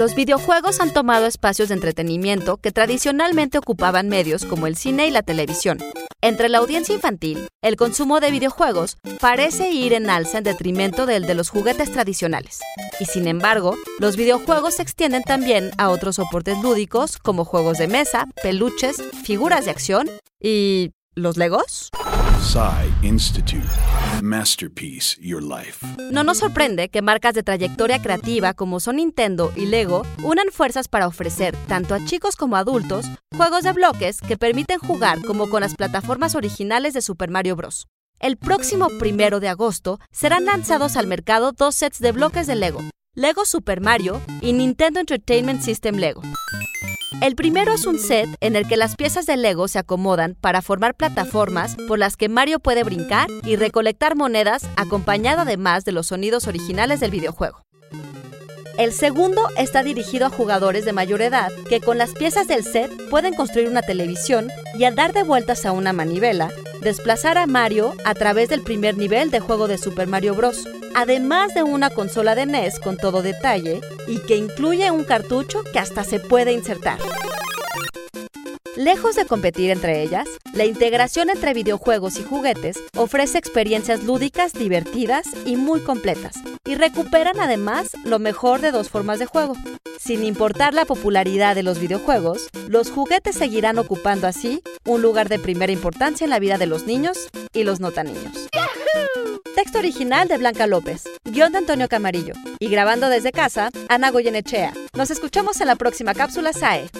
los videojuegos han tomado espacios de entretenimiento que tradicionalmente ocupaban medios como el cine y la televisión. Entre la audiencia infantil, el consumo de videojuegos parece ir en alza en detrimento del de los juguetes tradicionales. Y sin embargo, los videojuegos se extienden también a otros soportes lúdicos como juegos de mesa, peluches, figuras de acción y... ¿Los Legos? Institute. Masterpiece Your Life. No nos sorprende que marcas de trayectoria creativa como son Nintendo y Lego unan fuerzas para ofrecer, tanto a chicos como a adultos, juegos de bloques que permiten jugar como con las plataformas originales de Super Mario Bros. El próximo primero de agosto serán lanzados al mercado dos sets de bloques de Lego, Lego Super Mario y Nintendo Entertainment System Lego. El primero es un set en el que las piezas de Lego se acomodan para formar plataformas por las que Mario puede brincar y recolectar monedas acompañado además de los sonidos originales del videojuego. El segundo está dirigido a jugadores de mayor edad que con las piezas del set pueden construir una televisión y al dar de vueltas a una manivela, desplazar a Mario a través del primer nivel de juego de Super Mario Bros., además de una consola de NES con todo detalle y que incluye un cartucho que hasta se puede insertar. Lejos de competir entre ellas, la integración entre videojuegos y juguetes ofrece experiencias lúdicas, divertidas y muy completas, y recuperan además lo mejor de dos formas de juego. Sin importar la popularidad de los videojuegos, los juguetes seguirán ocupando así un lugar de primera importancia en la vida de los niños y los no tan niños. Original de Blanca López, guion de Antonio Camarillo, y grabando desde casa, Ana Goyenechea. Nos escuchamos en la próxima cápsula SAE.